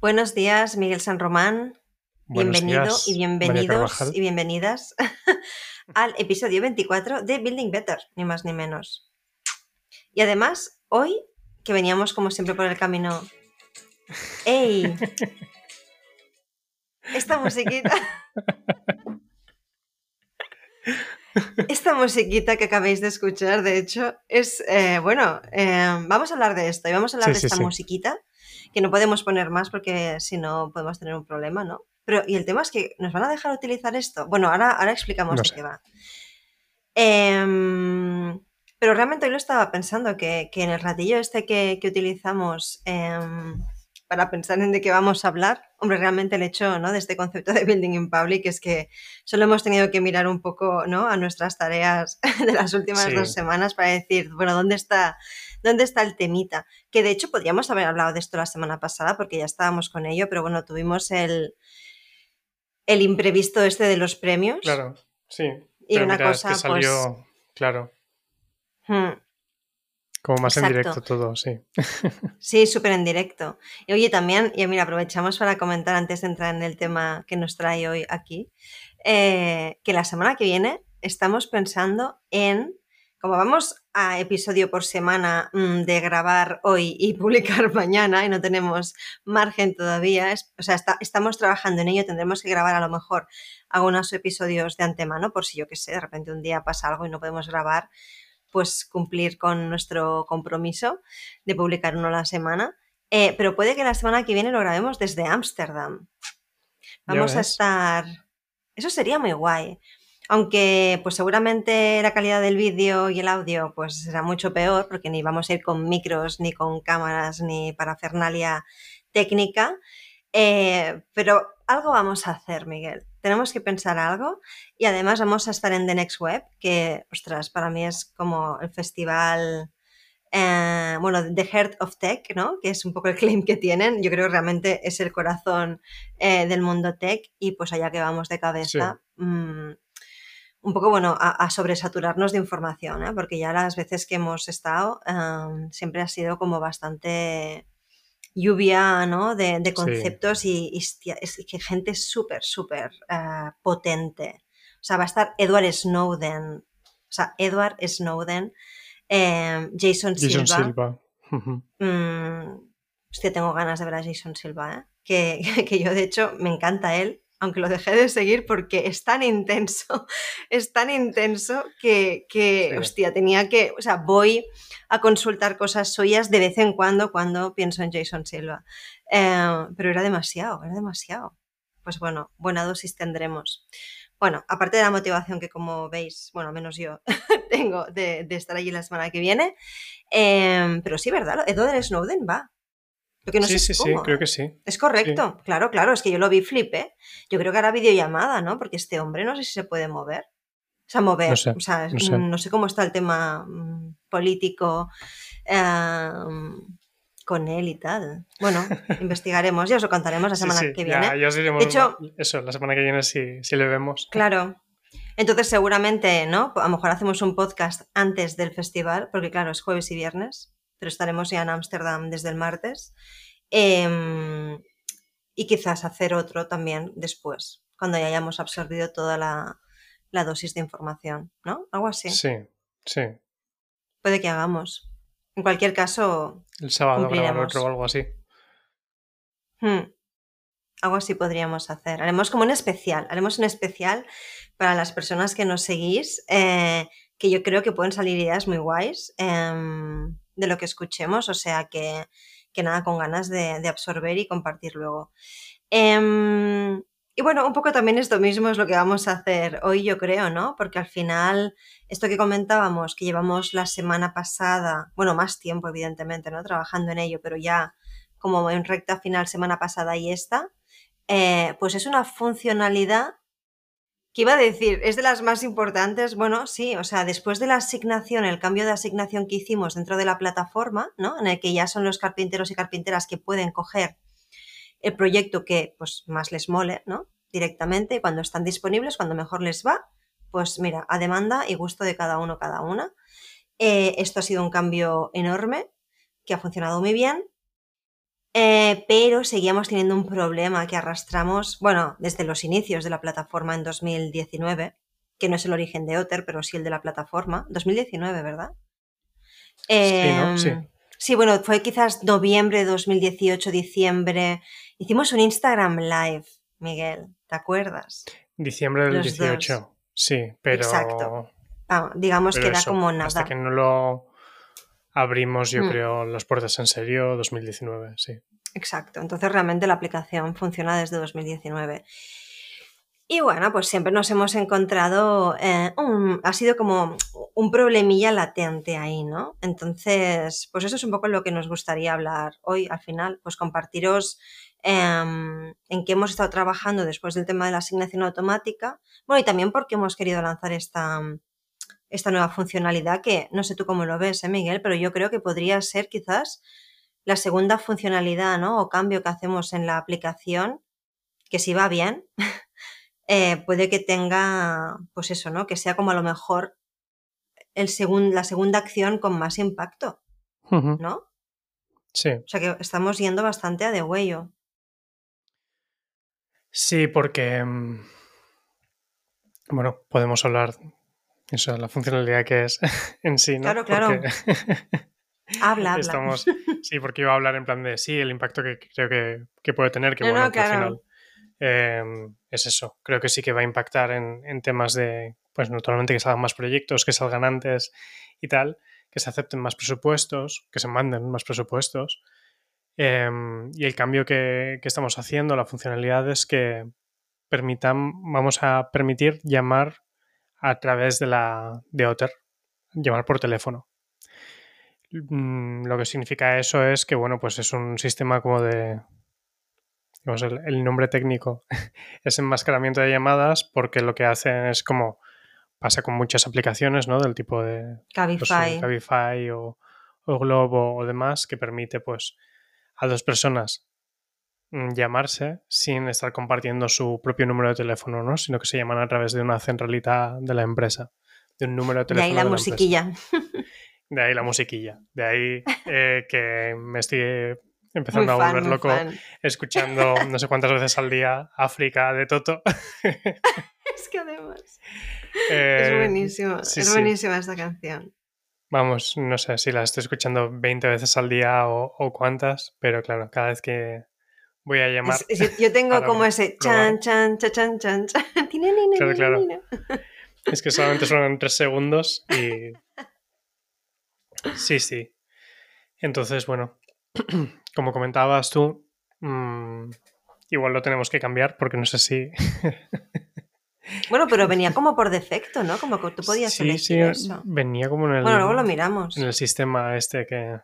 Buenos días, Miguel San Román. Buenos Bienvenido días, y bienvenidos y bienvenidas al episodio 24 de Building Better, ni más ni menos. Y además, hoy que veníamos como siempre por el camino. ¡Ey! Esta musiquita. Esta musiquita que acabáis de escuchar, de hecho, es, eh, bueno, eh, vamos a hablar de esto y vamos a hablar Sí, de sí, esta sí. musiquita, que no podemos poner más porque si no podemos tener un problema, ¿no? Pero, y el tema es que nos van a dejar utilizar esto. Bueno, ahora, ahora explicamos No de sé. qué va. Em, pero realmente hoy lo estaba pensando, que, que en el ratillo este que, que utilizamos em, para pensar en de qué vamos a hablar, hombre, realmente el hecho ¿no? de este concepto de building in public es que solo hemos tenido que mirar un poco ¿no? a nuestras tareas de las últimas Sí. dos semanas para decir, bueno, ¿dónde está, ¿dónde está el temita? Que de hecho podríamos haber hablado de esto la semana pasada porque ya estábamos con ello, pero bueno, tuvimos el, el imprevisto este de los premios. Claro, sí. Y Pero una mira, es cosa, salió, pues, claro, hmm, como más en directo todo, sí. Sí, súper en directo. Y oye, también, y mira, aprovechamos para comentar antes de entrar en el tema que nos trae hoy aquí, eh, que la semana que viene estamos pensando en, como vamos a episodio por semana mm, de grabar hoy y publicar mañana y no tenemos margen todavía, es- o sea, está- estamos trabajando en ello, tendremos que grabar a lo mejor algunos episodios de antemano por si yo que sé, de repente un día pasa algo y no podemos grabar, pues cumplir con nuestro compromiso de publicar uno a la semana. Eh, pero puede que la semana que viene lo grabemos desde Ámsterdam. Vamos a estar. Eso sería muy guay. Aunque, pues seguramente la calidad del vídeo y el audio, pues será mucho peor, porque ni vamos a ir con micros, ni con cámaras, ni parafernalia técnica. Eh, pero algo vamos a hacer, Miguel. Tenemos que pensar algo. Y además vamos a estar en The Next Web, que, ostras, para mí es como el festival eh, bueno, The Heart of Tech, ¿no? Que es un poco el claim que tienen. Yo creo que realmente es el corazón eh, del mundo tech y pues allá que vamos de cabeza. mm, un poco, bueno, a, a sobresaturarnos de información, ¿eh? porque ya las veces que hemos estado em, siempre ha sido como bastante lluvia, ¿no? De, de Sí. conceptos y, y, que gente súper, súper eh, potente. O sea, va a estar Edward Snowden, o sea, Edward Snowden, eh, Jason, Jason Silva. Silva. Mm, hostia, tengo ganas de ver a Jason Silva, ¿eh? Que, que yo, de hecho, me encanta él, aunque lo dejé de seguir porque es tan intenso, es tan intenso que, que Sí. hostia, tenía que, o sea, voy a consultar cosas suyas de vez en cuando cuando pienso en Jason Silva. Eh, pero era demasiado, era demasiado. Pues bueno, buena dosis tendremos. Bueno, aparte de la motivación que como veis, bueno, al menos yo tengo de, de estar allí la semana que viene, Em, pero sí, ¿verdad? Edward Snowden va. Lo que no sí, sé sí, es sí, creo que sí. Es correcto, claro, claro, es que yo lo vi flipé. Yo creo que hará videollamada, ¿no? Porque este hombre no sé si se puede mover. O sea, mover, No sé, o sea, no sé. no sé cómo está el tema mm, político em, con él y tal. Bueno, investigaremos, ya os lo contaremos la Sí, semana sí, que viene. ya, ya os diremos De hecho- eso, la semana que viene si, si le vemos. Claro. Entonces, seguramente, ¿no? A lo mejor hacemos un podcast antes del festival, porque claro, es jueves y viernes, pero estaremos ya en Ámsterdam desde el martes. Em, y quizás hacer otro también después, cuando ya hayamos absorbido toda la, la dosis de información, ¿no? Algo así. Sí, sí. Puede que hagamos. En cualquier caso, El sábado grabar otro o algo así. Hmm. Algo así podríamos hacer. Haremos como un especial. Haremos un especial para las personas que nos seguís, eh, que yo creo que pueden salir ideas muy guays em, de lo que escuchemos. O sea que, que nada, con ganas de, absorber y compartir luego. Em, y bueno, un poco también esto mismo es lo que vamos a hacer hoy, yo creo, ¿no? Porque al final, esto que comentábamos, que llevamos la semana pasada, bueno, más tiempo, evidentemente, ¿no? Trabajando en ello, pero ya como en recta final semana pasada y esta, eh, pues es una funcionalidad que iba a decir, es de las más importantes, bueno, sí, o sea, después de la asignación, el cambio de asignación que hicimos dentro de la plataforma, ¿no? En el que ya son los carpinteros y carpinteras que pueden coger el proyecto que pues más les mole, ¿no? Directamente, cuando están disponibles, cuando mejor les va, pues mira, a demanda y gusto de cada uno, cada una. Eh, esto ha sido un cambio enorme que ha funcionado muy bien. Eh, pero seguíamos teniendo un problema que arrastramos, bueno, desde los inicios de la plataforma en 2019, que no es el origen de Otter, pero sí el de la plataforma. 2019, ¿verdad? Sí, ¿no? Sí. Em, sí, bueno, fue quizás noviembre de 2018, diciembre. Hicimos un Instagram live, Miguel, ¿te acuerdas? Diciembre del Los 18. dos. Sí, pero. Exacto. Ah, digamos pero que era eso, como Hasta nada. que no lo abrimos, yo Mm. creo, las puertas en serio, 2019, sí. Exacto. Entonces realmente la aplicación funciona desde 2019. Y bueno, pues siempre nos hemos encontrado, eh, un- ha sido como un problemilla latente ahí, ¿no? Entonces, pues eso es un poco lo que nos gustaría hablar hoy al final, pues compartiros em, en qué hemos estado trabajando después del tema de la asignación automática. Bueno, y también porque hemos querido lanzar esta, esta nueva funcionalidad que no sé tú cómo lo ves, ¿eh, Miguel? Pero yo creo que podría ser quizás la segunda funcionalidad, ¿no? O cambio que hacemos en la aplicación, que si va bien, eh, puede que tenga, pues eso, ¿no? Que sea como a lo mejor el segun- la segunda acción con más impacto. ¿no? Sí. O sea que estamos yendo bastante a de huello. Sí, porque. mm, Bueno, podemos hablar. Eso, la funcionalidad que es en sí, ¿no? Claro, claro. Porque Habla, habla. estamos. Sí, porque iba a hablar en plan de sí, el impacto que creo que, que puede tener, que No, bueno, no, al final eh, es eso. Creo que sí que va a impactar en, en temas de, pues naturalmente que salgan más proyectos, que salgan antes y tal, que se acepten más presupuestos, que se manden más presupuestos. Eh, y el cambio que, que estamos haciendo, la funcionalidad es que permitan, vamos a permitir llamar a través de la de Otter, llamar por teléfono. Mm, Lo que significa eso es que, bueno, pues es un sistema como de. digamos, el, el nombre técnico es enmascaramiento de llamadas, porque lo que hacen es como. pasa con muchas aplicaciones, ¿no? Del tipo de pues, Cabify. O, o Globo o demás, que permite, pues, a dos personas llamarse sin estar compartiendo su propio número de teléfono, ¿no? Sino que se llaman a través de una centralita de la empresa, de un número de De teléfono. ahí la de musiquilla. De ahí la musiquilla. De ahí eh, que me estoy Muy empezando a volver loco escuchando no sé cuántas veces al día África de Toto. Es que además. es Eh, buenísimo. sí, es sí. buenísima esta canción. Vamos, no sé si la estoy escuchando 20 veces al día o, o cuántas, pero claro, cada vez que voy a llamar. Es- yo tengo como ese chan, chan, chan, chan, chan, chan. Claro, claro. Es que solamente son tres segundos y. Sí, sí. Entonces, bueno, como comentabas tú, mm, igual lo tenemos que cambiar porque no sé si. Bueno, pero venía como por defecto, ¿no? Como que tú podías sí, elegir sí, eso. venía como en el, Bueno, luego lo miramos. en el sistema este que,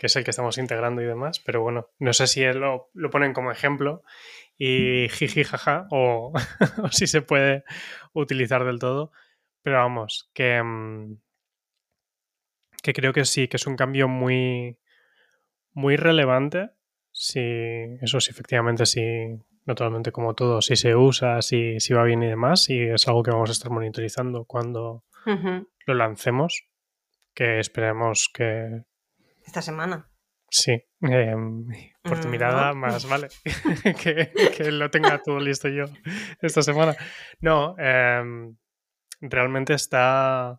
que es el que estamos integrando y demás, pero bueno, no sé si lo, lo ponen como ejemplo y jiji jaja o, o si se puede utilizar del todo, pero vamos, que, mm, que creo que sí, que es un cambio muy, muy relevante, si eso sí, efectivamente, sí, naturalmente como todo, si se usa, si, si va bien y demás, y es algo que vamos a estar monitorizando cuando lo lancemos, que esperemos que Esta semana. sí. eh, por tu Mm, mirada, ¿no? más vale que, que lo tenga todo listo yo esta semana. No, eh, realmente está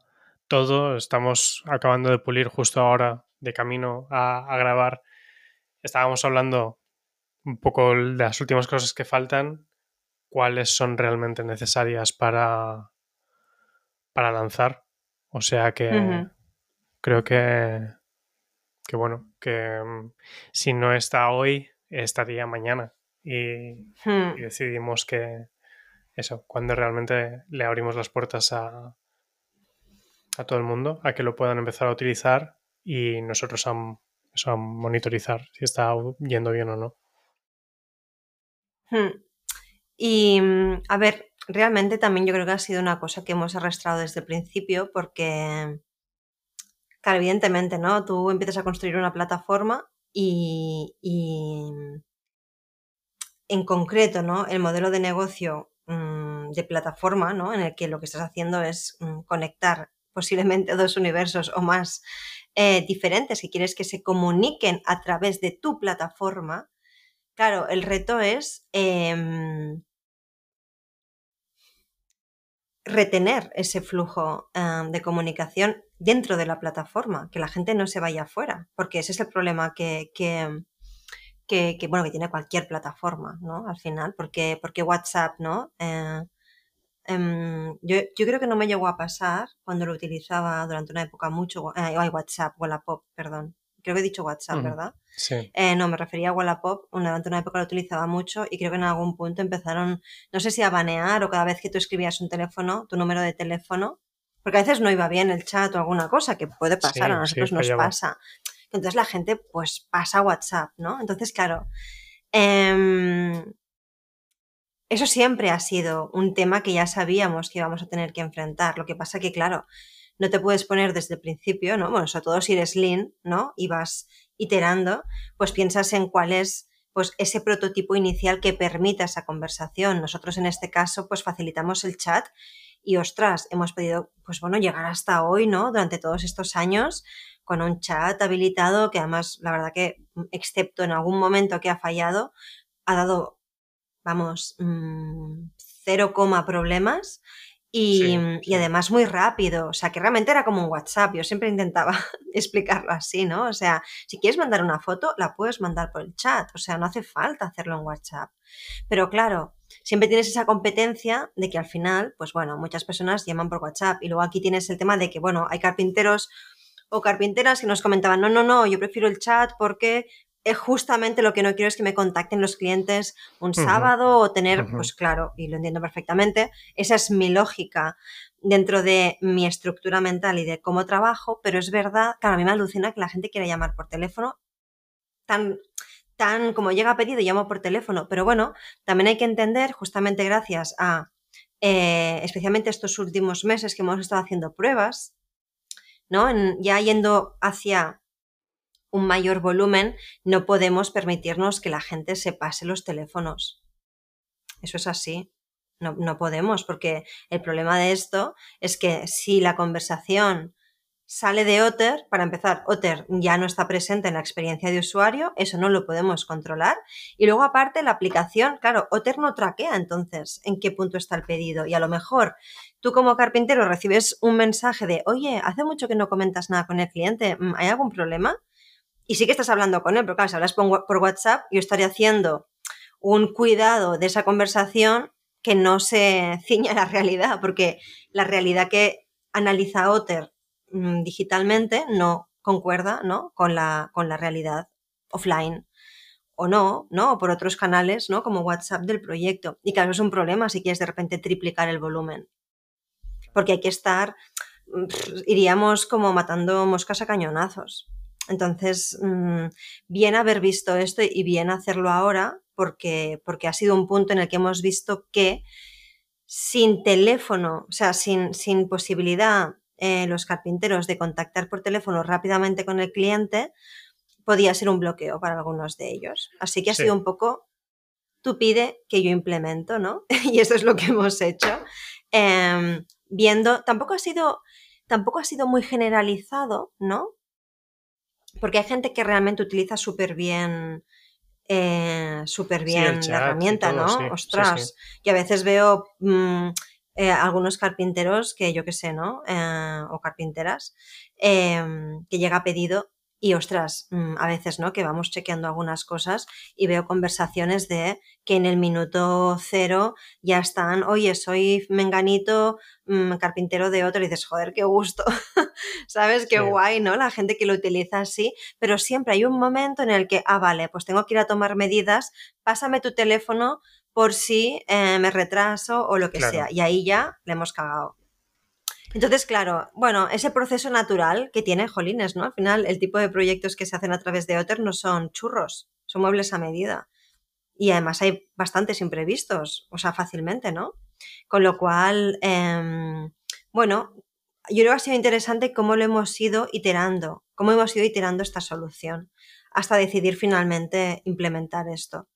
todo, estamos acabando de pulir justo ahora de camino a, a grabar. Estábamos hablando un poco de las últimas cosas que faltan, cuáles son realmente necesarias para, para lanzar. O sea que creo que, que bueno, que mm, si no está hoy, estaría mañana. Y, Hmm. y decidimos que eso, cuando realmente le abrimos las puertas a, a todo el mundo, a que lo puedan empezar a utilizar y nosotros a, eso, a monitorizar si está yendo bien o no. Hmm. Y mm, a ver, realmente también yo creo que ha sido una cosa que hemos arrastrado desde el principio porque, claro, evidentemente, ¿no? Tú empiezas a construir una plataforma y, en concreto, ¿no? El modelo de negocio mm, de plataforma, ¿no? En el que lo que estás haciendo es mm, conectar posiblemente dos universos o más eh, diferentes que quieres que se comuniquen a través de tu plataforma, claro, el reto es em, retener ese flujo em, de comunicación dentro de la plataforma, que la gente no se vaya afuera, porque ese es el problema que, que, que, bueno, que tiene cualquier plataforma, ¿no? Al final, porque, porque WhatsApp, ¿no? Eh, em, yo, yo, creo que no me llegó a pasar cuando lo utilizaba durante una época mucho, eh, WhatsApp, Wallapop, perdón. Creo que he dicho WhatsApp, ¿verdad? Sí. Eh, no, me refería a Wallapop, durante una época lo utilizaba mucho y creo que en algún punto empezaron, no sé si a banear o cada vez que tú escribías un teléfono, tu número de teléfono, porque a veces no iba bien el chat o alguna cosa, que puede pasar, a nosotros nos pasa. Entonces la gente pues pasa a WhatsApp, ¿no? Entonces, claro, em, eso siempre ha sido un tema que ya sabíamos que íbamos a tener que enfrentar. Lo que pasa que, claro, no te puedes poner desde el principio, ¿no? Bueno, sobre todo si eres lean, ¿no? Y vas iterando, pues piensas en cuál es pues ese prototipo inicial que permita esa conversación. Nosotros en este caso pues facilitamos el chat y ostras, hemos podido pues bueno, llegar hasta hoy, ¿no? Durante todos estos años con un chat habilitado que además, la verdad que, mm, excepto en algún momento que ha fallado, ha dado, vamos, mm, cero coma problemas y, y, además muy rápido. O sea, que realmente era como un WhatsApp. Yo siempre intentaba explicarlo así, ¿no? O sea, si quieres mandar una foto, la puedes mandar por el chat. O sea, no hace falta hacerlo en WhatsApp. Pero claro, siempre tienes esa competencia de que al final, pues bueno, muchas personas llaman por WhatsApp. Y luego aquí tienes el tema de que, bueno, hay carpinteros o carpinteras que nos comentaban, no, no, no, yo prefiero el chat porque es justamente lo que no quiero es que me contacten los clientes un sábado o tener, pues claro, y lo entiendo perfectamente, esa es mi lógica dentro de mi estructura mental y de cómo trabajo, pero es verdad, claro, a mí me alucina que la gente quiera llamar por teléfono tan tan como llega a pedido, llamo por teléfono, pero bueno, también hay que entender, justamente gracias a, eh, especialmente estos últimos meses que hemos estado haciendo pruebas, ¿no? ya yendo hacia un mayor volumen, no podemos permitirnos que la gente se pase los teléfonos. Eso es así. No, no podemos, porque el problema de esto es que si la conversación sale de Otter, para empezar, Otter ya no está presente en la experiencia de usuario, eso no lo podemos controlar. Y luego aparte la aplicación, claro, Otter no traquea entonces en qué punto está el pedido. Y a lo mejor tú como carpintero recibes un mensaje de, oye, hace mucho que no comentas nada con el cliente, ¿hay algún problema? Y sí que estás hablando con él, pero claro, si hablas por WhatsApp, yo estaría haciendo un cuidado de esa conversación que no se ciña a la realidad, porque la realidad que analiza Otter Mm, digitalmente no concuerda ¿no? Con, la, con la realidad offline o no, ¿no? O por otros canales, ¿no? Como WhatsApp del proyecto. Y claro, es un problema si quieres de repente triplicar el volumen. Porque hay que estar, mm, iríamos como matando moscas a cañonazos. Entonces, mm, bien haber visto esto y bien hacerlo ahora, porque, porque ha sido un punto en el que hemos visto que sin teléfono, o sea, sin, sin posibilidad eh, los carpinteros de contactar por teléfono rápidamente con el cliente, podía ser un bloqueo para algunos de ellos. Así que ha sido un poco, tú pide que yo implemento, ¿no? y eso es lo que hemos hecho. Em, viendo, tampoco ha sido, tampoco ha sido muy generalizado, ¿no? Porque hay gente que realmente utiliza súper bien, eh, súper bien la herramienta, ¿no? Ostras, y a veces veo mm, eh, algunos carpinteros que yo que sé, ¿no? Eh, o carpinteras, em, que llega pedido y ostras, mm, a veces, ¿no? Que vamos chequeando algunas cosas y veo conversaciones de que en el minuto cero ya están, oye, soy menganito, mm, carpintero de otro, y dices, joder, qué gusto, ¿sabes? Qué guay, ¿no? La gente que lo utiliza así, pero siempre hay un momento en el que, ah, vale, pues tengo que ir a tomar medidas, pásame tu teléfono por si eh, me retraso o lo que sea. Y ahí ya le hemos cagado. Entonces, claro, bueno, ese proceso natural que tiene Jolines, ¿no? Al final, el tipo de proyectos que se hacen a través de Otter no son churros, son muebles a medida. Y además hay bastantes imprevistos, o sea, fácilmente, ¿no? Con lo cual, em, bueno, yo creo que ha sido interesante cómo lo hemos ido iterando, cómo hemos ido iterando esta solución, hasta decidir finalmente implementar esto.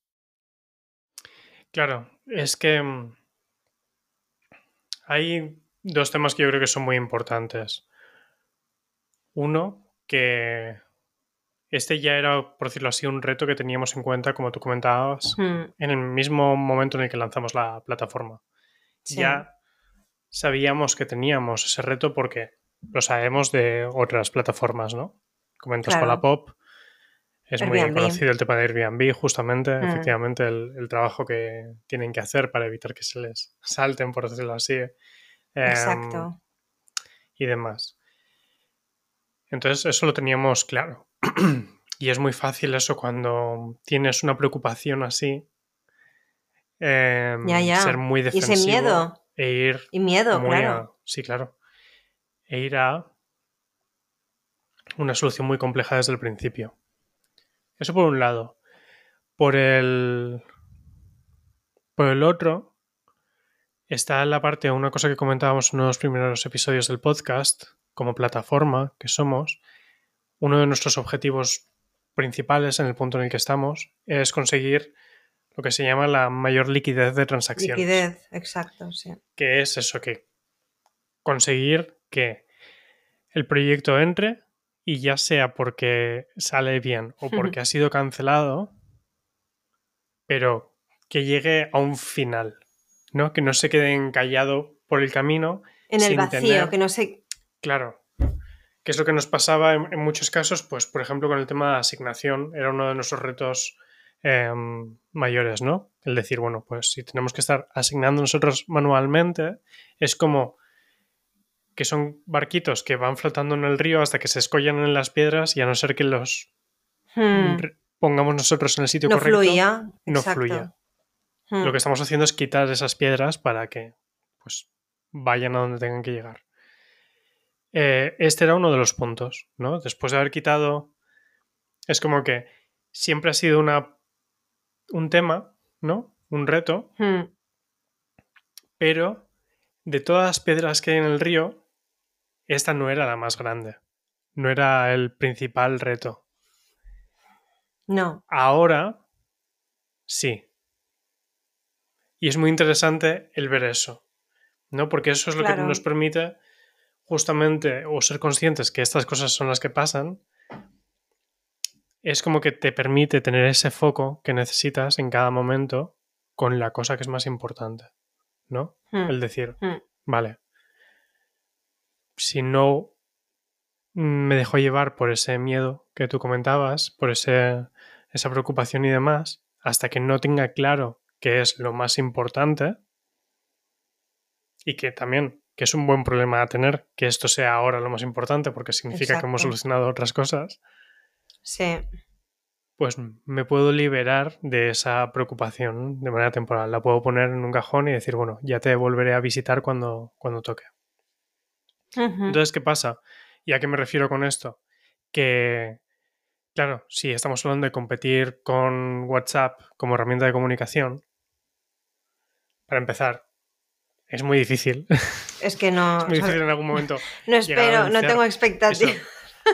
Claro, es que mm, hay dos temas que yo creo que son muy importantes. Uno, que este ya era, por decirlo así, un reto que teníamos en cuenta, como tú comentabas, en el mismo momento en el que lanzamos la plataforma. sí, Ya sabíamos que teníamos ese reto porque lo sabemos de otras plataformas, ¿no? Comentas Claro. Pop, es muy conocido el tema de Airbnb, justamente, Mm. efectivamente, el, el trabajo que tienen que hacer para evitar que se les salten, por decirlo así. Em, exacto. y demás. Entonces, eso lo teníamos claro. y es muy fácil eso cuando tienes una preocupación así. em, Ya, ya. Ser muy Y defensivo. ese miedo. E ir Y miedo, claro. a- Sí, claro. E ir a una solución muy compleja desde el principio. Eso por un lado. Por el. Por el otro, está la parte, una cosa que comentábamos en los primeros episodios del podcast, como plataforma que somos, uno de nuestros objetivos principales en el punto en el que estamos es conseguir lo que se llama la mayor liquidez de transacciones Liquidez, exacto, sí. que es eso, que conseguir que el proyecto entre y ya sea porque sale bien o porque ha sido cancelado, pero que llegue a un final, ¿no? Que no se quede encallado por el camino. En el vacío, que no sé. Claro. Que es lo que nos pasaba en, en muchos casos, pues por ejemplo con el tema de asignación, era uno de nuestros retos em, mayores, ¿no? El decir, bueno, pues si tenemos que estar asignando nosotros manualmente, es como que son barquitos que van flotando en el río hasta que se escollan en las piedras y a no ser que los Hmm, pongamos nosotros en el sitio no correcto, fluía. no exacto. fluye. Hmm, Lo que estamos haciendo es quitar esas piedras para que pues vayan a donde tengan que llegar. Eh, este era uno de los puntos, ¿no? Después de haber quitado. Es como que siempre ha sido una. un tema, ¿no? Un reto. hmm, Pero de todas las piedras que hay en el río, esta no era la más grande. No era el principal reto. No. Ahora sí. Y es muy interesante el ver eso, ¿no? Porque eso es lo que nos permite justamente o ser conscientes que estas cosas son las que pasan. Es como que te permite tener ese foco que necesitas en cada momento con la cosa que es más importante, ¿no? hmm, El decir, hmm, vale, si no me dejo llevar por ese miedo que tú comentabas, por ese, esa preocupación y demás, hasta que no tenga claro qué es lo más importante y que también que es un buen problema a tener que esto sea ahora lo más importante porque significa que hemos solucionado otras cosas, Sí. pues me puedo liberar de esa preocupación de manera temporal. La puedo poner en un cajón y decir, bueno, ya te volveré a visitar cuando, cuando toque. Entonces, ¿qué pasa? ¿Y a qué me refiero con esto? Que, claro, si estamos hablando de competir con WhatsApp como herramienta de comunicación, para empezar, es muy difícil. Es que no. es muy difícil en algún momento. no espero, no tengo expectativas.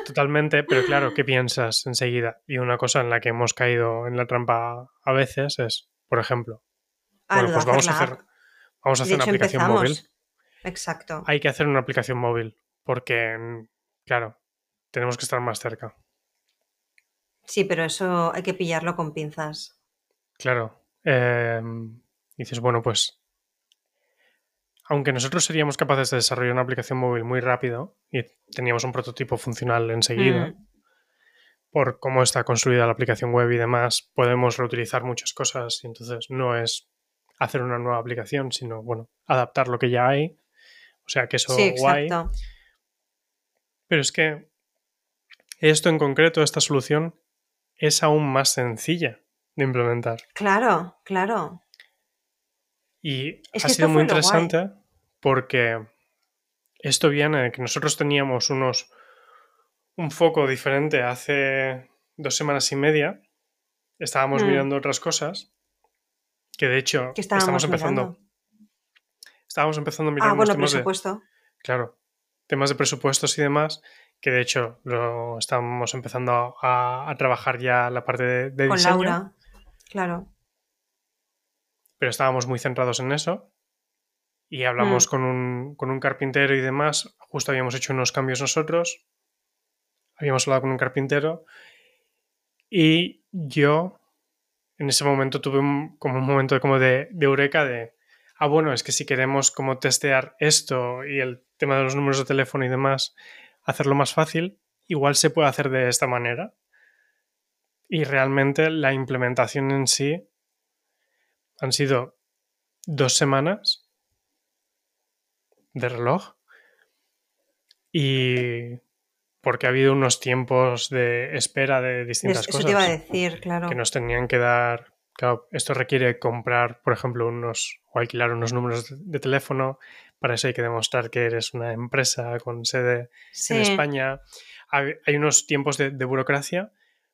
Totalmente, pero claro, ¿qué piensas enseguida? Y una cosa en la que hemos caído en la trampa a veces es, por ejemplo, Ah, bueno, pues vamos a hacer, vamos a hacer una aplicación móvil. Exacto. Hay que hacer una aplicación móvil, porque, claro, tenemos que estar más cerca. Sí, pero eso hay que pillarlo con pinzas. Claro. eh, dices, bueno, pues. Aunque nosotros seríamos capaces de desarrollar una aplicación móvil muy rápido y teníamos un prototipo funcional enseguida, Mm, por cómo está construida la aplicación web y demás, podemos reutilizar muchas cosas y entonces no es hacer una nueva aplicación, sino, bueno, adaptar lo que ya hay. O sea, que eso sí, guay. exacto. Pero es que esto en concreto, esta solución, es aún más sencilla de implementar. Claro, claro. Y Es ha sido muy guay. interesante porque esto viene de que nosotros teníamos unos un foco diferente hace dos semanas y media. Estábamos Mm. mirando otras cosas que de hecho Que estábamos estamos empezando. mirando. Estábamos empezando a mirar Ah, unos bueno, temas de, presupuesto. claro, temas de presupuestos y demás, que de hecho lo estamos empezando a, a trabajar ya la parte de, de Con diseño, Laura. Claro. pero estábamos muy centrados en eso. Y hablamos Mm. con, un, con un carpintero y demás. Justo habíamos hecho unos cambios nosotros. Habíamos hablado con un carpintero. Y yo en ese momento tuve un, como un momento como de, de eureka de, ah, bueno, es que si queremos como testear esto y el tema de los números de teléfono y demás, hacerlo más fácil, igual se puede hacer de esta manera. Y realmente la implementación en sí han sido dos semanas de reloj y porque ha habido unos tiempos de espera de distintas Eso cosas te iba a decir, claro. que nos tenían que dar. Claro, esto requiere comprar, por ejemplo, unos o alquilar unos números de, teléfono. Para eso hay que demostrar que eres una empresa con sede Sí, en España. Hay, hay unos tiempos de, de burocracia,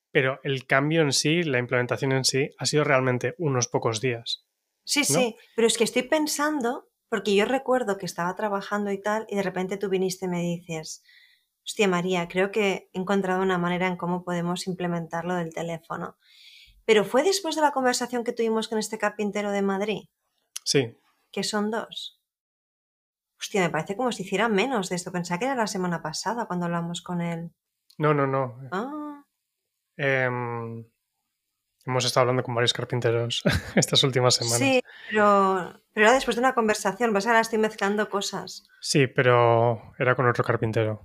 pero el cambio en sí, la implementación en sí, ha sido realmente unos pocos días. sí, sí. Pero es que estoy pensando, porque yo recuerdo que estaba trabajando y tal, y de repente tú viniste y me dices, hostia María, creo que he encontrado una manera en cómo podemos implementarlo del teléfono. Pero fue después de la conversación que tuvimos con este carpintero de Madrid, Sí, que son dos. Hostia, me parece como si hiciera menos de esto. Pensaba que era la semana pasada cuando hablamos con él. no, no, no. Ah, Em, hemos estado hablando con varios carpinteros estas últimas semanas. sí, pero, pero era después de una conversación. Vas ahora estoy mezclando cosas. Sí, pero era con otro carpintero.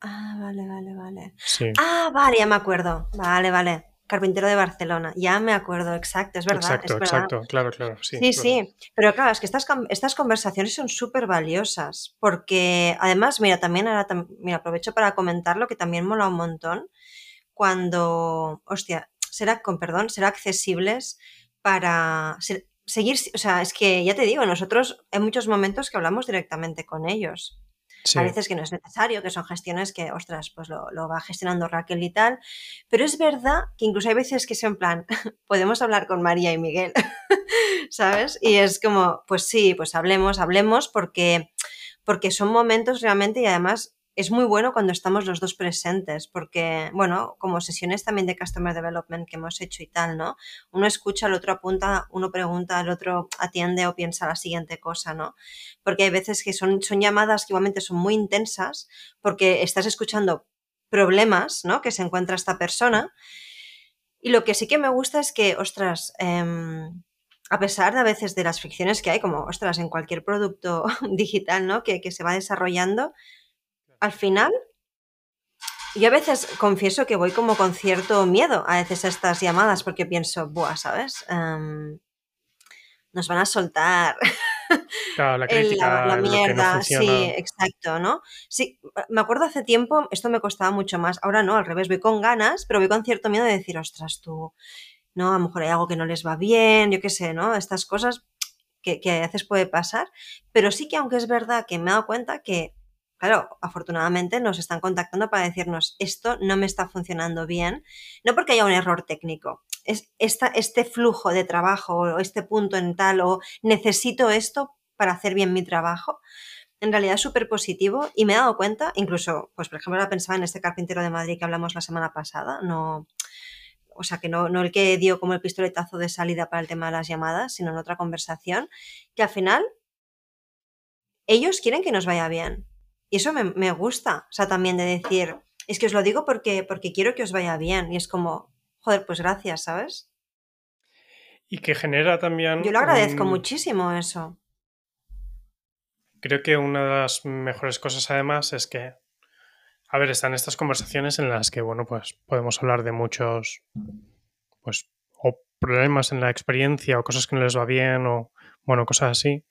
Ah, vale, vale, vale. Sí. Ah, vale, ya me acuerdo. Vale, vale. Carpintero de Barcelona. Ya me acuerdo, exacto, es verdad. exacto, es verdad. exacto. Claro, claro. Sí, Sí, pero claro, es que estas, estas conversaciones son súper valiosas, porque además, mira, también ahora, mira, aprovecho para comentarlo, que también mola un montón, cuando, hostia, será, con perdón, será accesibles para ser- seguir, o sea, es que ya te digo, nosotros en muchos momentos que hablamos directamente con ellos. Sí, A veces que no es necesario, que son gestiones que, ostras, pues lo, lo va gestionando Raquel y tal. Pero es verdad que incluso hay veces que es en plan, podemos hablar con María y Miguel, ¿sabes? Y es como, pues sí, pues hablemos, hablemos, porque, porque son momentos realmente y además es muy bueno cuando estamos los dos presentes, porque, bueno, como sesiones también de Customer Development que hemos hecho y tal, ¿no? Uno escucha, el otro apunta, uno pregunta, el otro atiende o piensa la siguiente cosa, ¿no? Porque hay veces que son, son llamadas que igualmente son muy intensas, porque estás escuchando problemas, ¿no? Que se encuentra esta persona. Y lo que sí que me gusta es que, ostras, em, a pesar de a veces de las fricciones que hay, como, ostras, en cualquier producto digital, ¿no? Que, que se va desarrollando, al final, yo a veces confieso que voy como con cierto miedo a veces a estas llamadas, porque pienso, buah, ¿sabes? Em, nos van a soltar claro, la el- crítica, la, no mierda, sí, exacto, ¿no? Sí, me acuerdo hace tiempo, esto me costaba mucho más, ahora no, al revés, voy con ganas, pero voy con cierto miedo de decir, ostras, tú, no, a lo mejor hay algo que no les va bien, yo qué sé, ¿no? Estas cosas que, que a veces puede pasar, pero sí que aunque es verdad que me he dado cuenta que, claro, afortunadamente nos están contactando para decirnos, esto no me está funcionando bien, no porque haya un error técnico, es esta, este flujo de trabajo o este punto en tal o necesito esto para hacer bien mi trabajo, en realidad es súper positivo y me he dado cuenta, incluso, pues por ejemplo, ahora pensaba en este carpintero de Madrid que hablamos la semana pasada, no, o sea, que no, no el que dio como el pistoletazo de salida para el tema de las llamadas, sino en otra conversación, que al final ellos quieren que nos vaya bien. Y eso me, me gusta, o sea, también de decir, es que os lo digo porque, porque quiero que os vaya bien. Y es como, joder, pues gracias, ¿sabes? Y que genera también. Yo lo agradezco un- muchísimo eso. Creo que una de las mejores cosas, además, es que. A ver, están estas conversaciones en las que, bueno, pues podemos hablar de muchos. Pues. O problemas en la experiencia, o cosas que no les va bien, o. Bueno, cosas así.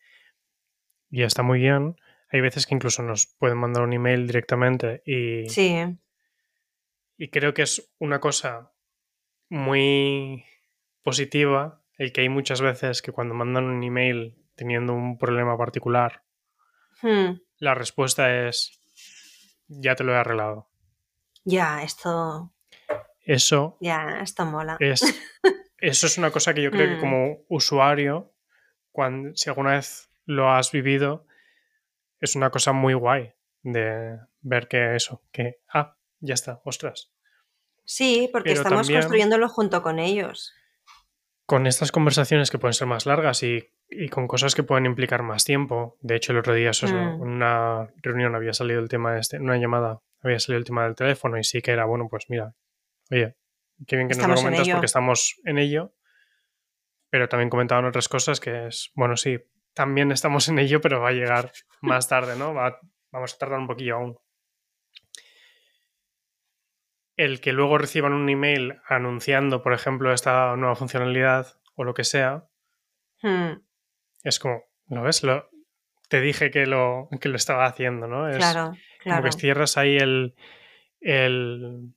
Y está muy bien. Hay veces que incluso nos pueden mandar un email directamente y. Sí, Y creo que es una cosa muy positiva el que hay muchas veces que cuando mandan un email teniendo un problema particular, Hmm. la respuesta es ya te lo he arreglado. ya, esto, Eso ya, esto mola. es eso es una cosa que yo creo que Mm. como usuario, cuando, si alguna vez lo has vivido, es una cosa muy guay de ver que eso, que ah, ya está, ostras. Sí, porque Pero estamos construyéndolo junto con ellos. con estas conversaciones que pueden ser más largas y, y con cosas que pueden implicar más tiempo. De hecho, el otro día eso, Mm. en una reunión había salido el tema este, en una llamada había salido el tema del teléfono y sí que era, bueno, pues mira, oye, Qué bien que nos lo comentas porque estamos en ello. Pero también comentaban otras cosas que es, bueno, sí, también estamos en ello, pero va a llegar más tarde, ¿no? Va- vamos a tardar un poquillo aún. El que luego reciban un email anunciando, por ejemplo, esta nueva funcionalidad o lo que sea, Hmm, es como, ¿lo ves? Lo, te dije que lo, que lo estaba haciendo, ¿no? Es claro, como claro. que cierras ahí el, el,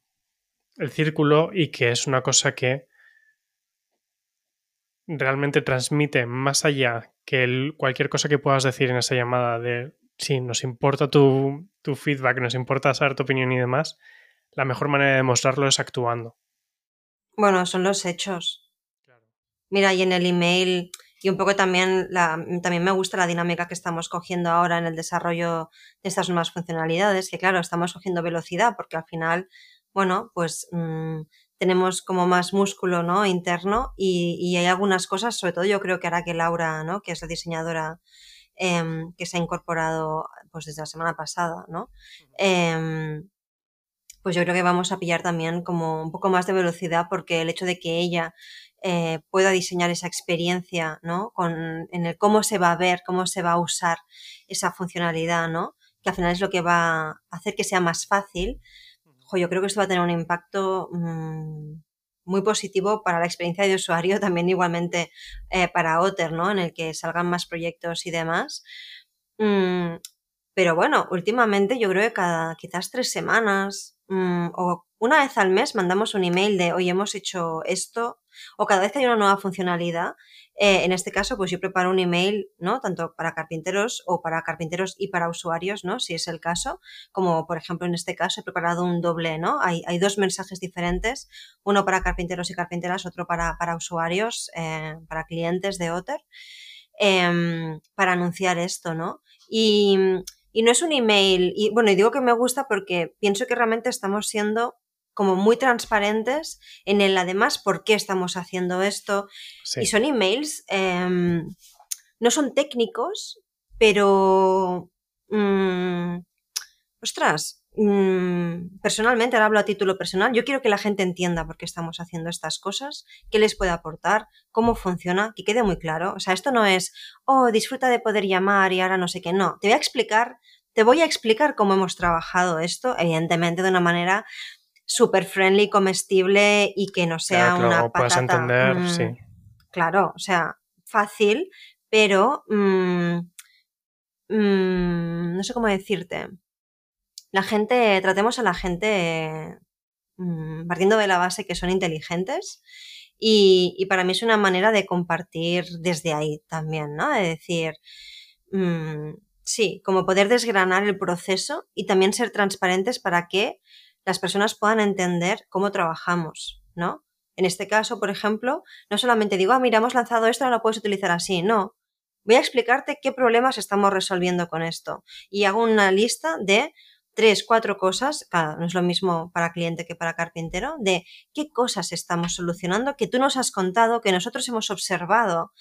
el círculo y que es una cosa que realmente transmite más allá que el- cualquier cosa que puedas decir en esa llamada de sí, nos importa tu, tu feedback, nos importa saber tu opinión y demás, la mejor manera de demostrarlo es actuando. Bueno, son los hechos. Mira, y en el email, y un poco también, la, también me gusta la dinámica que estamos cogiendo ahora en el desarrollo de estas nuevas funcionalidades, que claro, estamos cogiendo velocidad porque al final, bueno, pues mm, tenemos como más músculo ¿no? interno y, y hay algunas cosas, sobre todo yo creo que hará que Laura, ¿no? que es la diseñadora em, que se ha incorporado pues desde la semana pasada, ¿no? Em, pues yo creo que vamos a pillar también como un poco más de velocidad porque el hecho de que ella eh, pueda diseñar esa experiencia, ¿no? Con, en el cómo se va a ver, cómo se va a usar esa funcionalidad, ¿no? Que al final es lo que va a hacer que sea más fácil. Yo creo que esto va a tener un impacto mmm, muy positivo para la experiencia de usuario, también igualmente eh, para Otter, ¿no? En el que salgan más proyectos y demás. Mm, pero bueno, últimamente yo creo que cada quizás tres semanas mmm, o una vez al mes mandamos un email de hoy hemos hecho esto o cada vez hay una nueva funcionalidad. Eh, en este caso, pues yo preparo un email, ¿no? Tanto para carpinteros o para carpinteros y para usuarios, ¿no? Si es el caso. Como por ejemplo en este caso he preparado un doble, ¿no? Hay, hay dos mensajes diferentes, uno para carpinteros y carpinteras, otro para, para usuarios, eh, para clientes de Otter, eh, para anunciar esto, ¿no? Y, y no es un email, y bueno, y digo que me gusta porque pienso que realmente estamos siendo como muy transparentes en el además por qué estamos haciendo esto. Sí. Y son emails, eh, no son técnicos, pero... Mmm, ostras, mmm, personalmente, ahora hablo a título personal, yo quiero que la gente entienda por qué estamos haciendo estas cosas, qué les puede aportar, cómo funciona, que quede muy claro. O sea, esto no es, oh, disfruta de poder llamar y ahora no sé qué. No, te voy a explicar, te voy a explicar cómo hemos trabajado esto, evidentemente de una manera súper friendly, comestible y que no sea claro, una patata. entender, mm, sí. Claro, o sea, fácil, pero mm, mm, no sé cómo decirte. La gente, tratemos a la gente partiendo de la base que son inteligentes y, y, para mí es una manera de compartir desde ahí también, ¿no? De decir, sí, como poder desgranar el proceso y también ser transparentes para que las personas puedan entender cómo trabajamos, ¿no? En este caso, por ejemplo, no solamente digo, ah, mira, hemos lanzado esto, ahora lo puedes utilizar así, no. Voy a explicarte qué problemas estamos resolviendo con esto. Y hago una lista de tres, cuatro cosas, claro, no es lo mismo para cliente que para carpintero, de qué cosas estamos solucionando que tú nos has contado, que nosotros hemos observado.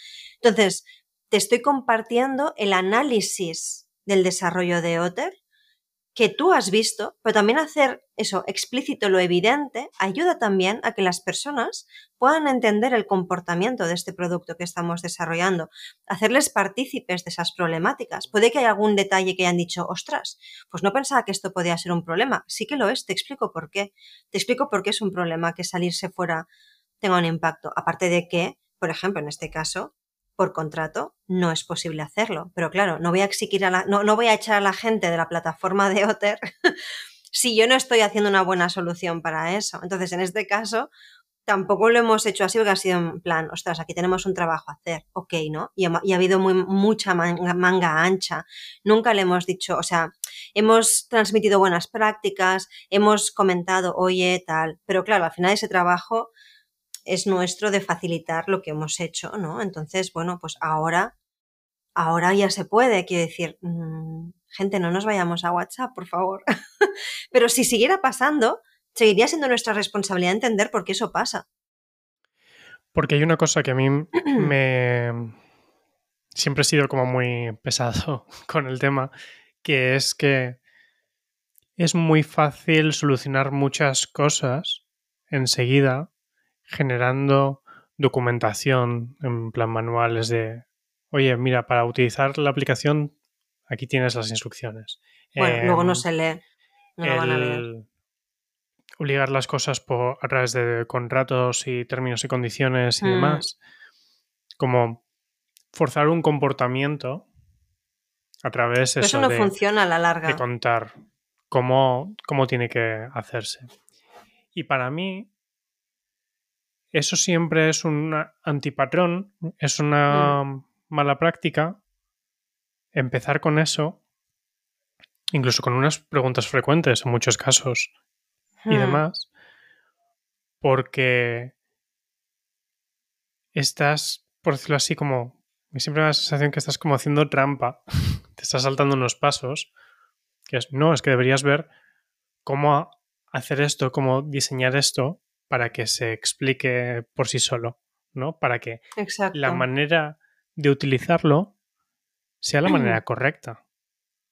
Entonces, te estoy compartiendo el análisis del desarrollo de Otter que tú has visto, pero también hacer eso explícito, lo evidente, ayuda también a que las personas puedan entender el comportamiento de este producto que estamos desarrollando, hacerles partícipes de esas problemáticas. Puede que haya algún detalle que hayan dicho, ostras, pues no pensaba que esto podía ser un problema. Sí que lo es, te explico por qué. Te explico por qué es un problema que salirse fuera tenga un impacto. Aparte de que, por ejemplo, en este caso, por contrato no es posible hacerlo. Pero claro, no voy a exigir a la, no, no voy a echar a la gente de la plataforma de Otter si yo no estoy haciendo una buena solución para eso. Entonces, en este caso, tampoco lo hemos hecho así porque ha sido en plan, ostras, aquí tenemos un trabajo a hacer, ok, ¿no? Y ha, habido mucha manga, manga, ancha. Nunca le hemos dicho, o sea, hemos transmitido buenas prácticas, hemos comentado, oye, tal, pero claro, al final ese trabajo es nuestro de facilitar lo que hemos hecho, ¿no? Entonces, bueno, pues ahora, ahora ya se puede, quiero decir, mmm, gente, no nos vayamos a WhatsApp, por favor. Pero si siguiera pasando, seguiría siendo nuestra responsabilidad entender por qué eso pasa. Porque hay una cosa que a mí me... Siempre he sido como muy pesado con el tema, que es que es muy fácil solucionar muchas cosas enseguida generando documentación en plan manuales de, oye, mira, para utilizar la aplicación, aquí tienes las instrucciones. Bueno, luego no Em, se lee. No lo van a leer. obligar las cosas por, a través de contratos y términos y condiciones y Mm. demás, como forzar un comportamiento a través Pero eso eso no de, funciona a la de larga. contar cómo, cómo tiene que hacerse. Y para mí, eso siempre es un antipatrón, es una mala práctica empezar con eso, incluso con unas preguntas frecuentes en muchos casos y Mm. demás, porque estás, por decirlo así, como. me Siempre da la sensación que estás como haciendo trampa, te estás saltando unos pasos, que es, no, es que deberías ver cómo hacer esto, cómo diseñar esto para que se explique por sí solo, ¿no? Para que Exacto. la manera de utilizarlo sea la manera correcta.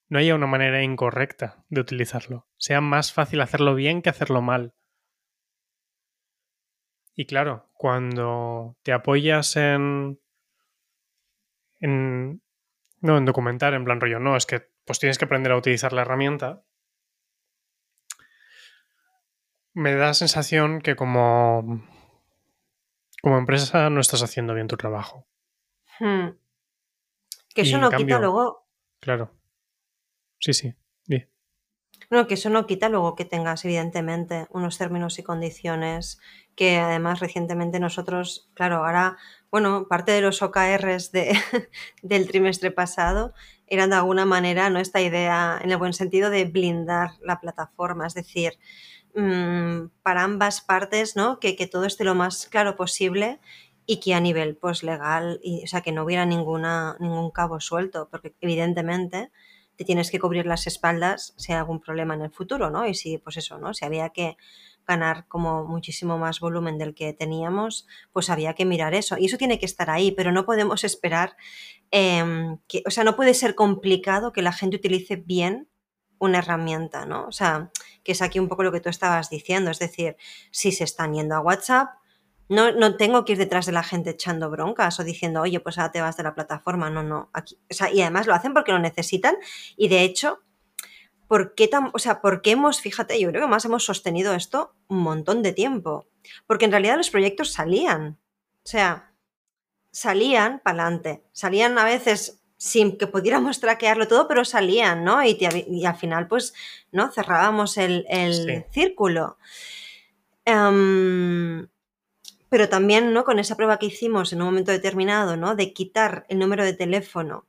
No haya una manera incorrecta de utilizarlo. Sea más fácil hacerlo bien que hacerlo mal. Y claro, cuando te apoyas en. en. No, en documentar, en plan rollo, no, es que pues tienes que aprender a utilizar la herramienta. Me da la sensación que como. como empresa no estás haciendo bien tu trabajo. Mm. Que eso no cambio- quita luego. Claro. Sí, sí. No, que eso no quita luego que tengas, evidentemente, unos términos y condiciones que además recientemente nosotros, claro, ahora, bueno, parte de los OKRs de, del trimestre pasado eran de alguna manera, ¿no? Esta idea, en el buen sentido, de blindar la plataforma, es decir, mm, para ambas partes, ¿no? Que, que todo esté lo más claro posible y que a nivel pues legal, y, o sea, que no hubiera ninguna, ningún cabo suelto, porque evidentemente te tienes que cubrir las espaldas si hay algún problema en el futuro, ¿no? Y si, pues eso, ¿no? Si había que ganar como muchísimo más volumen del que teníamos, pues había que mirar eso. Y eso tiene que estar ahí, pero no podemos esperar em, que, o sea, no puede ser complicado que la gente utilice bien una herramienta, ¿no? O sea, que es aquí un poco lo que tú estabas diciendo, es decir, si se están yendo a WhatsApp, no, no tengo que ir detrás de la gente echando broncas o diciendo, oye, pues ahora te vas de la plataforma. No, no. Aquí, o sea, y además lo hacen porque lo necesitan. Y de hecho, ¿por qué, tan, o sea, ¿por qué hemos, fíjate, yo creo que más hemos sostenido esto un montón de tiempo? Porque en realidad los proyectos salían. O sea, salían para adelante. Salían a veces sin que pudiéramos traquearlo todo, pero salían, ¿no? Y, te- y al final, pues, ¿no? Cerrábamos el, el Sí. círculo. Em, pero también, ¿no? Con esa prueba que hicimos en un momento determinado, ¿no? De quitar el número de teléfono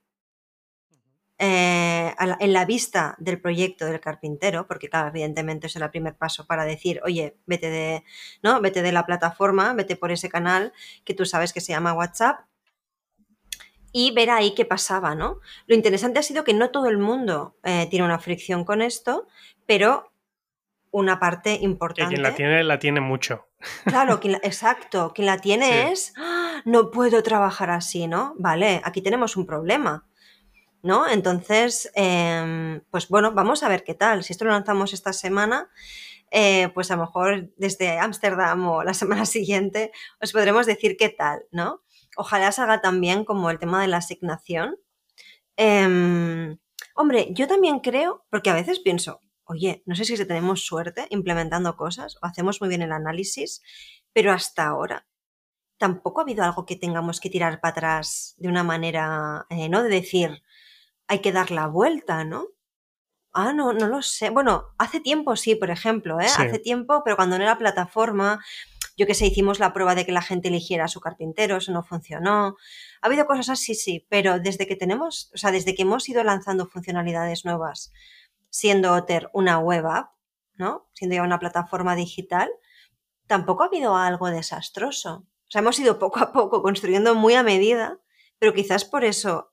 eh, la- en la vista del proyecto del carpintero, porque claro, evidentemente ese era el primer paso para decir, oye, vete de, ¿no? Vete de la plataforma, vete por ese canal que tú sabes que se llama WhatsApp y ver ahí qué pasaba, ¿no? Lo interesante ha sido que no todo el mundo eh, tiene una fricción con esto, pero una parte Que importante. quien la tiene, la tiene mucho. Claro, quien la- exacto. Quien la tiene Sí. es, "Ah, no puedo trabajar así, ¿no? Vale, aquí tenemos un problema, ¿no? Entonces, em, pues bueno, vamos a ver qué tal. Si esto lo lanzamos esta semana, eh, pues a lo mejor desde Ámsterdam o la semana siguiente os podremos decir qué tal, ¿no? Ojalá salga también como el tema de la asignación. Em, hombre, yo también creo, porque a veces pienso, oye, no sé si tenemos suerte implementando cosas o hacemos muy bien el análisis, pero hasta ahora tampoco ha habido algo que tengamos que tirar para atrás de una manera, eh, ¿no? De decir, hay que dar la vuelta, ¿no? Ah, no, no lo sé. Bueno, hace tiempo sí, por ejemplo, ¿eh? Sí. Hace tiempo, pero cuando no era plataforma, yo que sé, hicimos la prueba de que la gente eligiera a su carpintero, eso no funcionó. Ha habido cosas así, sí, pero desde que tenemos, o sea, desde que hemos ido lanzando funcionalidades nuevas, siendo Otter una web app, ¿no? Siendo ya una plataforma digital, tampoco ha habido algo desastroso. O sea, hemos ido poco a poco construyendo muy a medida, pero quizás por eso,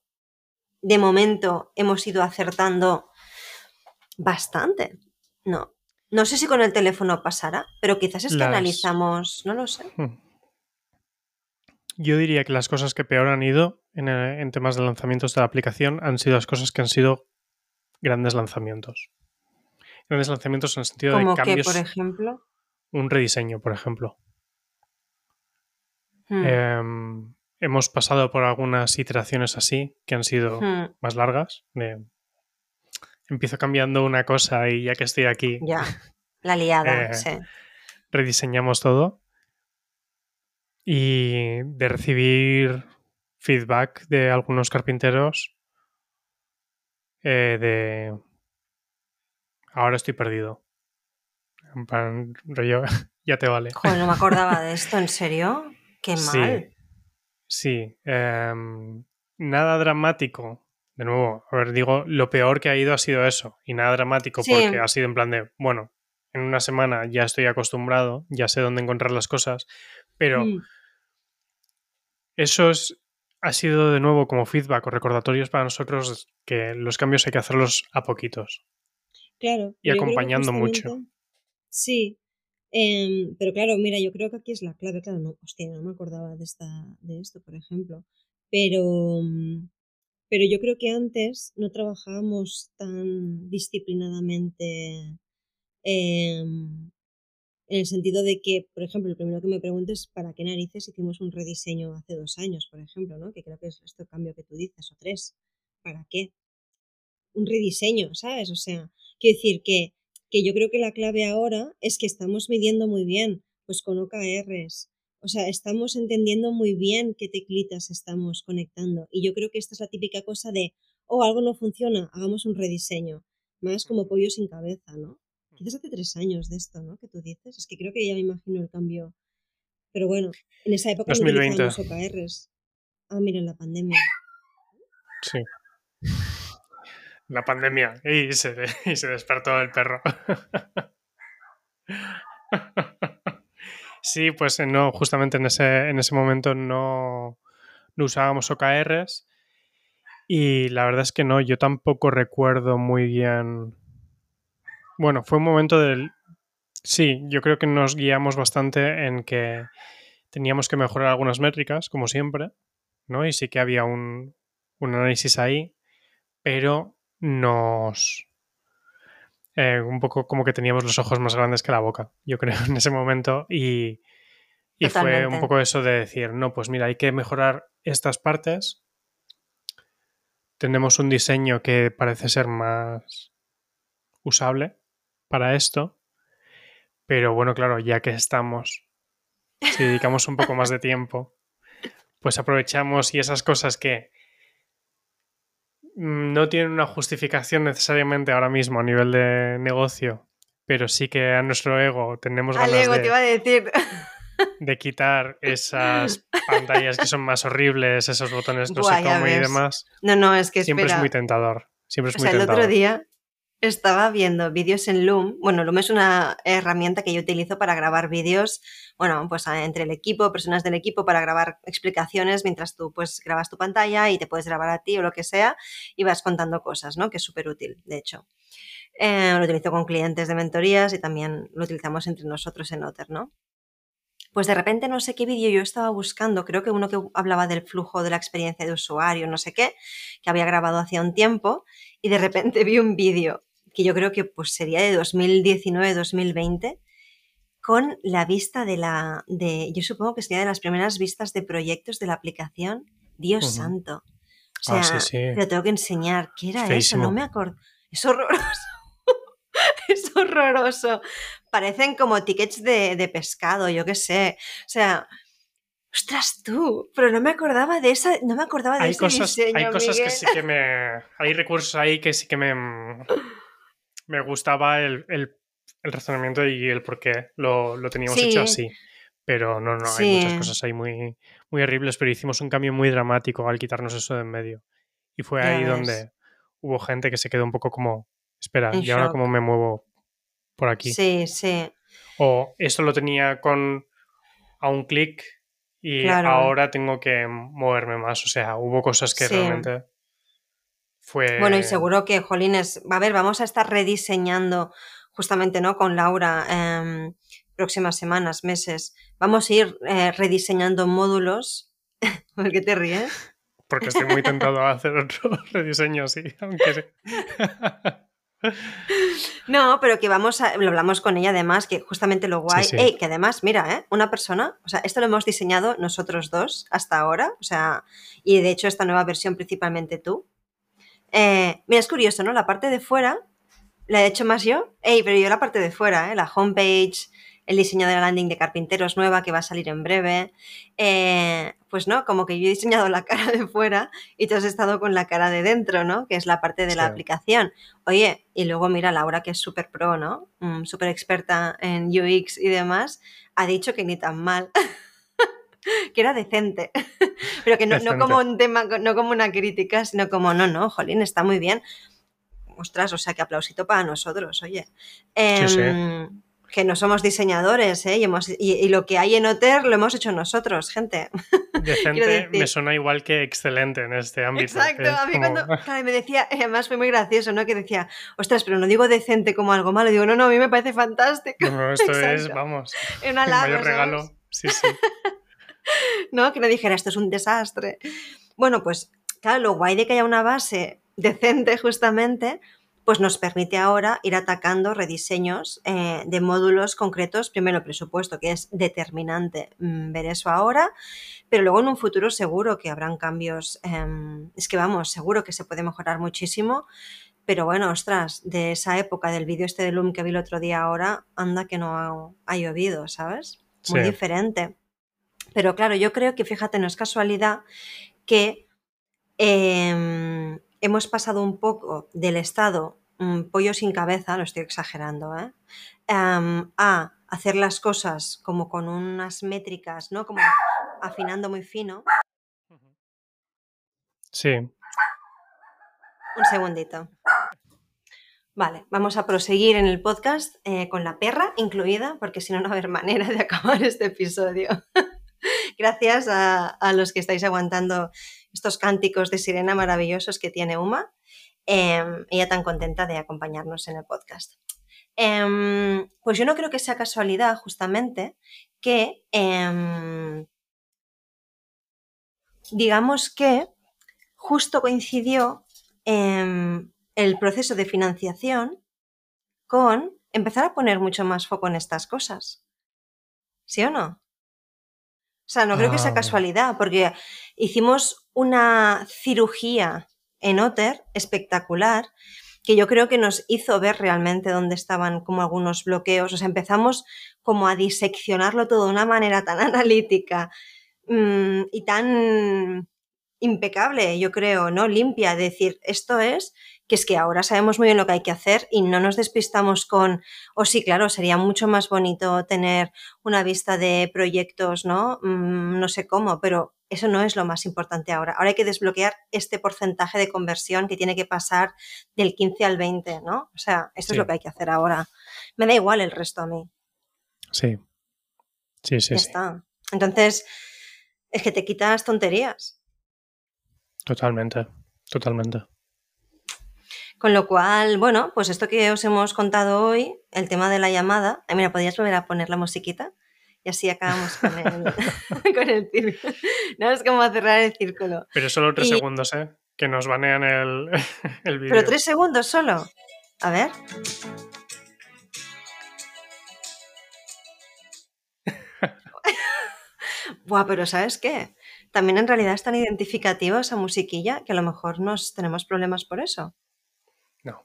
de momento, hemos ido acertando bastante, ¿no? No sé si con el teléfono pasará, pero quizás es que Las- analizamos, no lo sé. Hmm. Yo diría que las cosas que peor han ido en, en temas de lanzamientos de la aplicación han sido las cosas que han sido grandes lanzamientos. Grandes lanzamientos en el sentido de que, cambios, por ejemplo. un rediseño, por ejemplo. Hmm. Em, hemos pasado por algunas iteraciones así, que han sido Hmm. más largas. de- empiezo cambiando una cosa y ya que estoy aquí, Ya. La liada, Eh, sí. rediseñamos todo. Y de recibir feedback de algunos carpinteros eh, de... Ahora estoy perdido. En plan, rollo, ya te vale. Joder, no me acordaba de esto, ¿en serio? Qué mal. sí. em, nada dramático. De nuevo, a ver, digo, lo peor que ha ido ha sido eso. Y nada dramático Sí. porque ha sido en plan de, bueno, en una semana ya estoy acostumbrado, ya sé dónde encontrar las cosas, pero Mm. eso es, ha sido de nuevo como feedback o recordatorios para nosotros que los cambios hay que hacerlos a poquitos. Claro. Y acompañando mucho. Sí. em, pero claro, mira, yo creo que aquí es la clave. Claro, no, hostia, no me acordaba de, esta, de esto, por ejemplo. Pero, mm, pero yo creo que antes no trabajábamos tan disciplinadamente em, en el sentido de que, por ejemplo, el primero que me preguntes, ¿para qué narices hicimos un rediseño hace dos años, por ejemplo, ¿no? Que creo que es este cambio que tú dices, o tres. ¿Para qué? Un rediseño, ¿sabes? O sea, quiero decir que, que yo creo que la clave ahora es que estamos midiendo muy bien, pues con OKRs. O sea, estamos entendiendo muy bien qué teclitas estamos conectando. Y yo creo que esta es la típica cosa de, oh, algo no funciona, hagamos un rediseño. Más como pollo sin cabeza, ¿no? Quizás hace tres años de esto, ¿no? Que tú dices. Es que creo que ya me imagino el cambio. Pero bueno, en esa época 2020. no OKRs. Ah, mira, en la pandemia. Sí. La pandemia. Y se, y se despertó el perro. Sí, pues eh, no, justamente en ese, en ese momento no, usábamos OKRs. Y la verdad es que no, yo tampoco recuerdo muy bien. Bueno, fue un momento del. Sí, yo creo que nos guiamos bastante en que teníamos que mejorar algunas métricas, como siempre, ¿no? Y sí que había un, un análisis ahí, pero nos. Eh, un poco como que teníamos los ojos más grandes que la boca, yo creo, en ese momento. Y, y fue un poco eso de decir, no, pues mira, hay que mejorar estas partes. Tenemos un diseño que parece ser más usable para esto. Pero bueno, claro, ya que estamos, si dedicamos un poco más de tiempo, pues aprovechamos y esas cosas que no tienen una justificación necesariamente ahora mismo a nivel de negocio, pero sí que a nuestro ego tenemos ganas te de, iba a decir. de quitar esas pantallas que son más horribles, esos botones no Buah, sé cómo y demás. No, no, es que Siempre espera. es muy tentador. Siempre es O muy sea, el tentador. otro día estaba viendo vídeos en Loom. Bueno, Loom es una herramienta que yo utilizo para grabar vídeos, bueno, pues a- entre el equipo, personas del equipo, para grabar explicaciones mientras tú pues grabas tu pantalla y te puedes grabar a ti o lo que sea y vas contando cosas, ¿no? Que es súper útil, de hecho. Eh, lo utilizo con clientes de mentorías y también lo utilizamos entre nosotros en Otter, ¿no? Pues de repente no sé qué vídeo yo estaba buscando, creo que uno que hablaba del flujo de la experiencia de usuario, no sé qué, que había grabado hacía un tiempo y de repente vi un vídeo que yo creo que pues sería de 2019-2020 con la vista de la de yo supongo que sería de las primeras vistas de proyectos de la aplicación Dios santo o Ah, sea sí, sí. te lo tengo que enseñar ¿qué era eso? No me acuerdo es horroroso es horroroso parecen como tickets de, de pescado yo qué sé o sea ostras tú pero no me acordaba de esa no me acordaba de hay ese cosas, diseño hay cosas que sí que me. Hay recursos ahí que sí que me. Me gustaba el, el- el razonamiento y el por qué lo, lo teníamos Sí. hecho así. Pero no, no, Sí. hay muchas cosas ahí muy, muy horribles, pero hicimos un cambio muy dramático al quitarnos eso de en medio. Y fue ahí donde hubo gente que se quedó un poco como, espera, En ¿y ahora cómo me muevo por aquí? sí sí O esto lo tenía con a un clic y Claro. ahora tengo que moverme más. O sea, hubo cosas que Sí. realmente fue... Bueno, y seguro que, Jolines, a ver, vamos a estar rediseñando justamente, ¿no? Con Laura, em, próximas semanas, meses. Vamos a ir eh, rediseñando módulos. ¿Por qué te ríes? Porque estoy muy tentado a hacer otro rediseño así, aunque... No, pero que vamos a, lo hablamos con ella además, que justamente lo guay, sí. Ey, que además, mira, ¿eh? una persona, o sea, esto lo hemos diseñado nosotros dos hasta ahora, o sea, y de hecho esta nueva versión principalmente tú. Eh, mira, es curioso, ¿no? La parte de fuera la he hecho más yo, Ey, pero yo la parte de fuera, ¿eh? la homepage, el diseño de la landing de carpinteros nueva que va a salir en breve. Eh, pues no, como que yo he diseñado la cara de fuera y tú has estado con la cara de dentro, ¿no? Que es la parte de la Sí. aplicación. Oye, y luego mira Laura, que es súper pro, ¿no? Mm, súper experta en UX y demás, ha dicho que ni tan mal. que era decente. Pero que no, no como un tema, no como una crítica, sino como, no, no, Jolín, está muy bien. Ostras, o sea, que aplausito para nosotros, oye. Sí, sí. Em, que no somos diseñadores, ¿eh? Y, hemos- y- y lo que hay en Otter lo hemos hecho nosotros, gente. Decente me suena igual que excelente en este ámbito. Exacto, es a mí como- cuando claro, me decía, eh, además fue muy gracioso, ¿no? Que decía, ostras, pero no digo decente como algo malo, digo, no, no, a mí me parece fantástico. No, no, esto es, Exacto. vamos, Un el mayor ¿sabes? regalo. Sí, sí. ¿no? Que no dijera, esto es un desastre. Bueno, pues claro, lo guay de que haya una base decente justamente, pues nos permite ahora ir atacando rediseños eh, de módulos concretos. Primero el presupuesto, que es determinante mm, ver eso ahora, pero luego en un futuro seguro que habrán cambios. em, es que vamos, seguro que se puede mejorar muchísimo. Pero bueno, ostras, de esa época del vídeo este de Loom que vi el otro día ahora, anda que no ha, ha llovido, ¿sabes? Muy Sí. diferente. Pero claro, yo creo que, fíjate, no es casualidad que em, hemos pasado un poco del estado mm, pollo sin cabeza, lo estoy exagerando, ¿eh? Em, a hacer las cosas como con unas métricas, ¿no? Como afinando muy fino. Sí, Un segundito. Vale, vamos a proseguir en el podcast eh, con la perra incluida, porque si no, no va a haber manera de acabar este episodio. Gracias a, los que estáis aguantando estos cánticos de sirena maravillosos que tiene Uma. Eh, ella tan contenta de acompañarnos en el podcast. Em, pues yo no creo que sea casualidad, justamente, que em, digamos que justo coincidió el proceso de financiación con empezar a poner mucho más foco en estas cosas. ¿Sí o no? O sea, no creo que sea Ah. casualidad, porque hicimos una cirugía en Otter espectacular que yo creo que nos hizo ver realmente dónde estaban como algunos bloqueos. O sea, empezamos como a diseccionarlo todo de una manera tan analítica mm, y tan impecable, yo creo, ¿no? Limpia, de decir, esto es que es que ahora sabemos muy bien lo que hay que hacer y no nos despistamos con, o sí, claro, sería mucho más bonito tener una vista de proyectos, ¿no? Mm, no sé cómo, pero eso no es lo más importante ahora. Ahora hay que desbloquear este porcentaje de conversión que tiene que pasar del 15 al 20, ¿no? O sea, esto Sí. es lo que hay que hacer ahora. Me da igual el resto a mí. sí. Sí, sí, ya sí. está. Entonces, es que te quitas tonterías. Totalmente. Totalmente. Con lo cual, bueno, pues esto que os hemos contado hoy, el tema de la llamada, eh, mira, podrías volver a poner la musiquita y así acabamos con el, con el círculo. No es como cerrar el círculo. Pero solo tres Y- segundos, ¿eh? Que nos banean el, el vídeo. Pero tres segundos solo. A ver. Buah, pero ¿sabes qué? También en realidad es tan identificativo esa musiquilla que a lo mejor nos tenemos problemas por eso. No.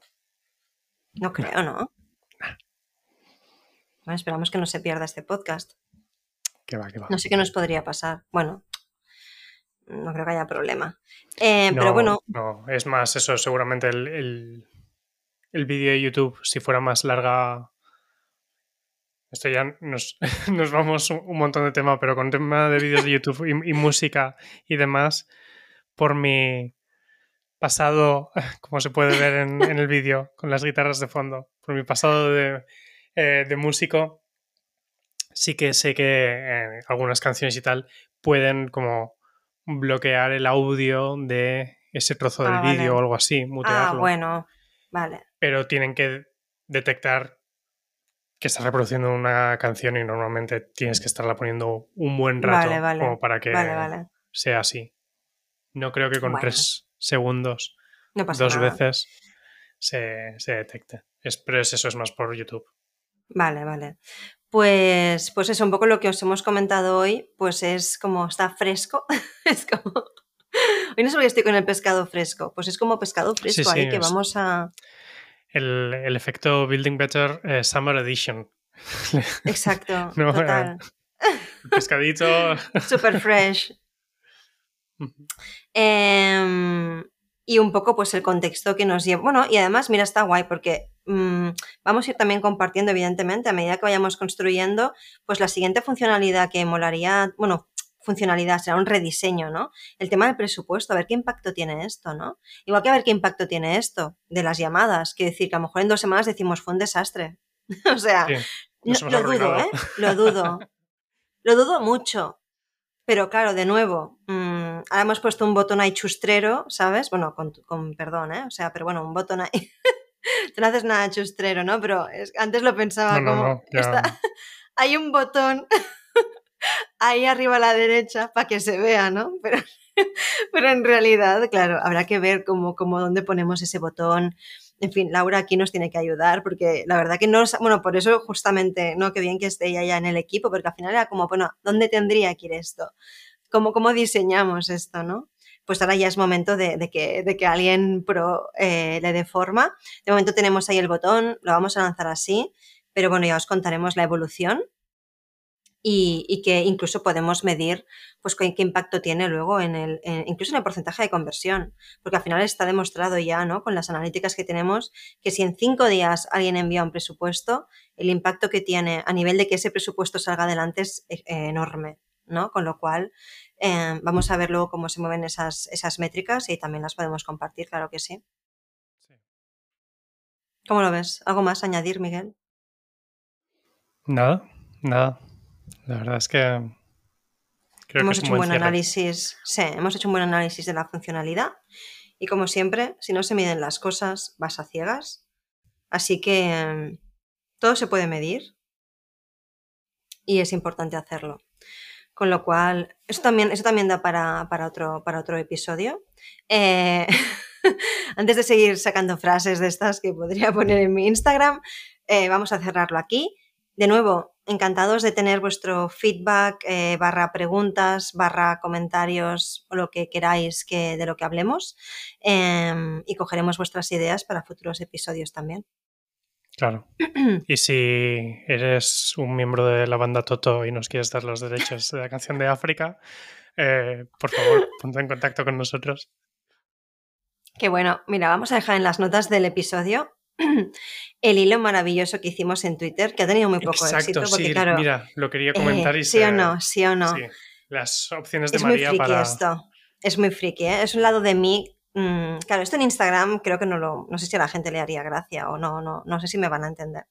No creo, ¿no? Bueno, esperamos que no se pierda este podcast. Que va, que va. No sé qué nos podría pasar. Bueno, no creo que haya problema. Eh, No, pero bueno, No, es más eso, seguramente el, el, el vídeo de YouTube, si fuera más larga. Esto ya nos, nos vamos un, un montón de tema, pero con tema de vídeos de YouTube y, y música y demás, por mi pasado, como se puede ver en, en el vídeo, con las guitarras de fondo, por mi pasado de, eh, de músico, sí que sé que eh, algunas canciones y tal pueden como bloquear el audio de ese trozo del Ah, vale. vídeo o algo así, ah, mutearlo. bueno, vale. Pero tienen que detectar que estás reproduciendo una canción y normalmente tienes que estarla poniendo un buen rato Vale, vale. como para que sea así. No creo que con Bueno. tres segundos No pasa dos nada. veces se, se detecte. Es, pero es eso, es más por YouTube. Vale, vale. Pues, pues eso, un poco lo que os hemos comentado hoy, pues es como está fresco. es como. Hoy no sé por qué estoy con el pescado fresco. Pues es como pescado fresco Sí, sí, ahí que es- vamos a. El, el efecto Building Better eh, Summer Edition. Exacto, No, total. El pescadito. Super fresh. Em, y un poco pues el contexto que nos lleva. Bueno, y además, mira, está guay porque mm, vamos a ir también compartiendo, evidentemente, a medida que vayamos construyendo, pues la siguiente funcionalidad que molaría, bueno, funcionalidad será un rediseño, ¿no? El tema del presupuesto, a ver qué impacto tiene esto, ¿no? Igual que a ver qué impacto tiene esto de las llamadas, que decir que a lo mejor en dos semanas decimos fue un desastre. o sea, Sí, no, lo dudo. ¿eh? Lo dudo. Lo dudo mucho. Pero claro, de nuevo, mm, ahora hemos puesto un botón ahí chustrero, ¿sabes? Bueno, con, con perdón, ¿eh? O sea, pero bueno, un botón ahí. Tú no haces nada chustrero, ¿no? Pero es- antes lo pensaba No, no, como. no, ya. está- hay un botón ahí arriba a la derecha para que se vea, ¿no? Pero, pero en realidad, claro, habrá que ver cómo, cómo dónde ponemos ese botón. En fin, Laura aquí nos tiene que ayudar porque la verdad que no, bueno, por eso justamente, no, que bien que esté ella ya en el equipo, porque al final era como, bueno, ¿dónde tendría que ir esto? ¿Cómo, cómo diseñamos esto, no? Pues ahora ya es momento de, de que, de que alguien pro eh, le dé forma. De momento tenemos ahí el botón, lo vamos a lanzar así, pero bueno, ya os contaremos la evolución y, y que incluso podemos medir pues qué, qué impacto tiene luego en el, en- incluso en el porcentaje de conversión, porque al final está demostrado ya, ¿no? Con las analíticas que tenemos, que si en cinco días alguien envía un presupuesto, el impacto que tiene a nivel de que ese presupuesto salga adelante es eh, enorme, ¿no? Con lo cual, eh, vamos a ver luego cómo se mueven esas, esas métricas y también las podemos compartir, claro que sí. Sí. ¿Cómo lo ves? ¿Algo más a añadir, Miguel? Nada, nada. La verdad es que creo hemos que hecho un buen análisis, sí, hemos hecho un buen análisis de la funcionalidad y como siempre, si no se miden las cosas, vas a ciegas. Así que eh, todo se puede medir y es importante hacerlo. Con lo cual, eso también, eso también da para, para otro, para otro episodio. Eh, antes de seguir sacando frases de estas que podría poner en mi Instagram, eh, vamos a cerrarlo aquí. De nuevo, encantados de tener vuestro feedback, eh, barra preguntas, barra comentarios o lo que queráis que, de lo que hablemos. eh, y cogeremos vuestras ideas para futuros episodios también. Claro. Y si eres un miembro de la banda Toto y nos quieres dar los derechos de la canción de África, eh, por favor, ponte en contacto con nosotros. Que bueno, mira, vamos a dejar en las notas del episodio el hilo maravilloso que hicimos en Twitter, que ha tenido muy poco Exacto, éxito, porque sí, claro, mira, lo quería eh, comentar y sí se- o no, sí o no. sí, las opciones de Es muy friki para... esto. Es muy friki, ¿eh? Es un lado de mí. mm, claro, esto en Instagram creo que no lo. No sé si a la gente le haría gracia o no, no, no sé si me van a entender.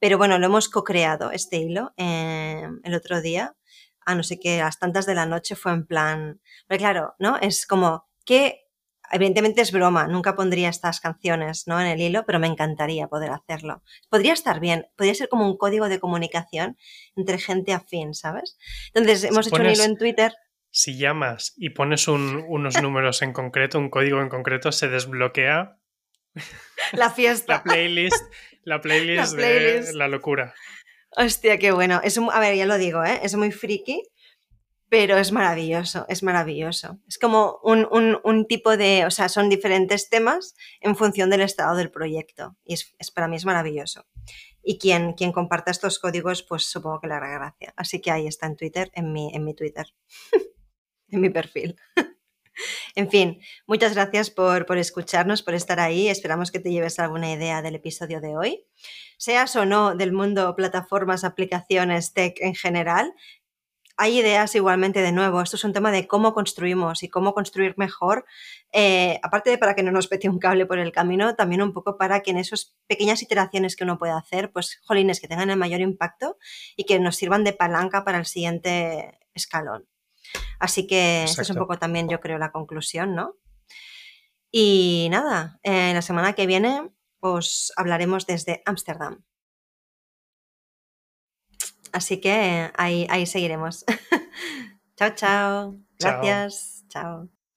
Pero bueno, lo hemos co-creado, este hilo, eh, el otro día. A no sé qué, a las tantas de la noche fue en plan. Porque claro, ¿no? Es como que. Evidentemente es broma, nunca pondría estas canciones ¿no? en el hilo, pero me encantaría poder hacerlo. Podría estar bien, podría ser como un código de comunicación entre gente afín, ¿sabes? Entonces, hemos hecho un hilo en Twitter Si llamas y pones un- unos números en concreto, un código en concreto, se desbloquea La fiesta. la playlist, la playlist, La playlist. de la locura. Hostia, qué bueno. Es un- a ver, ya lo digo, ¿eh? es muy friki, pero es maravilloso, es maravilloso. Es como un, un- tipo de, o sea, son diferentes temas en función del estado del proyecto. Y es- para mí es maravilloso. Y quien, quien comparta estos códigos, pues supongo que le hará gracia. Así que ahí está en Twitter, en mi, en mi Twitter, en mi perfil. En fin, muchas gracias por, por escucharnos, por estar ahí. Esperamos que te lleves alguna idea del episodio de hoy. Seas o no del mundo plataformas, aplicaciones, tech en general, hay ideas igualmente de nuevo. Esto es un tema de cómo construimos y cómo construir mejor. eh, aparte de para que no nos pete un cable por el camino, también un poco para que en esas pequeñas iteraciones que uno puede hacer, pues, jolines, que tengan el mayor impacto y que nos sirvan de palanca para el siguiente escalón. Así que esta es un poco también, yo creo, la conclusión, ¿no? Y nada, eh, la semana que viene os hablaremos desde Ámsterdam. Así que ahí, ahí seguiremos. chao, chao. Chao. Gracias. Chao.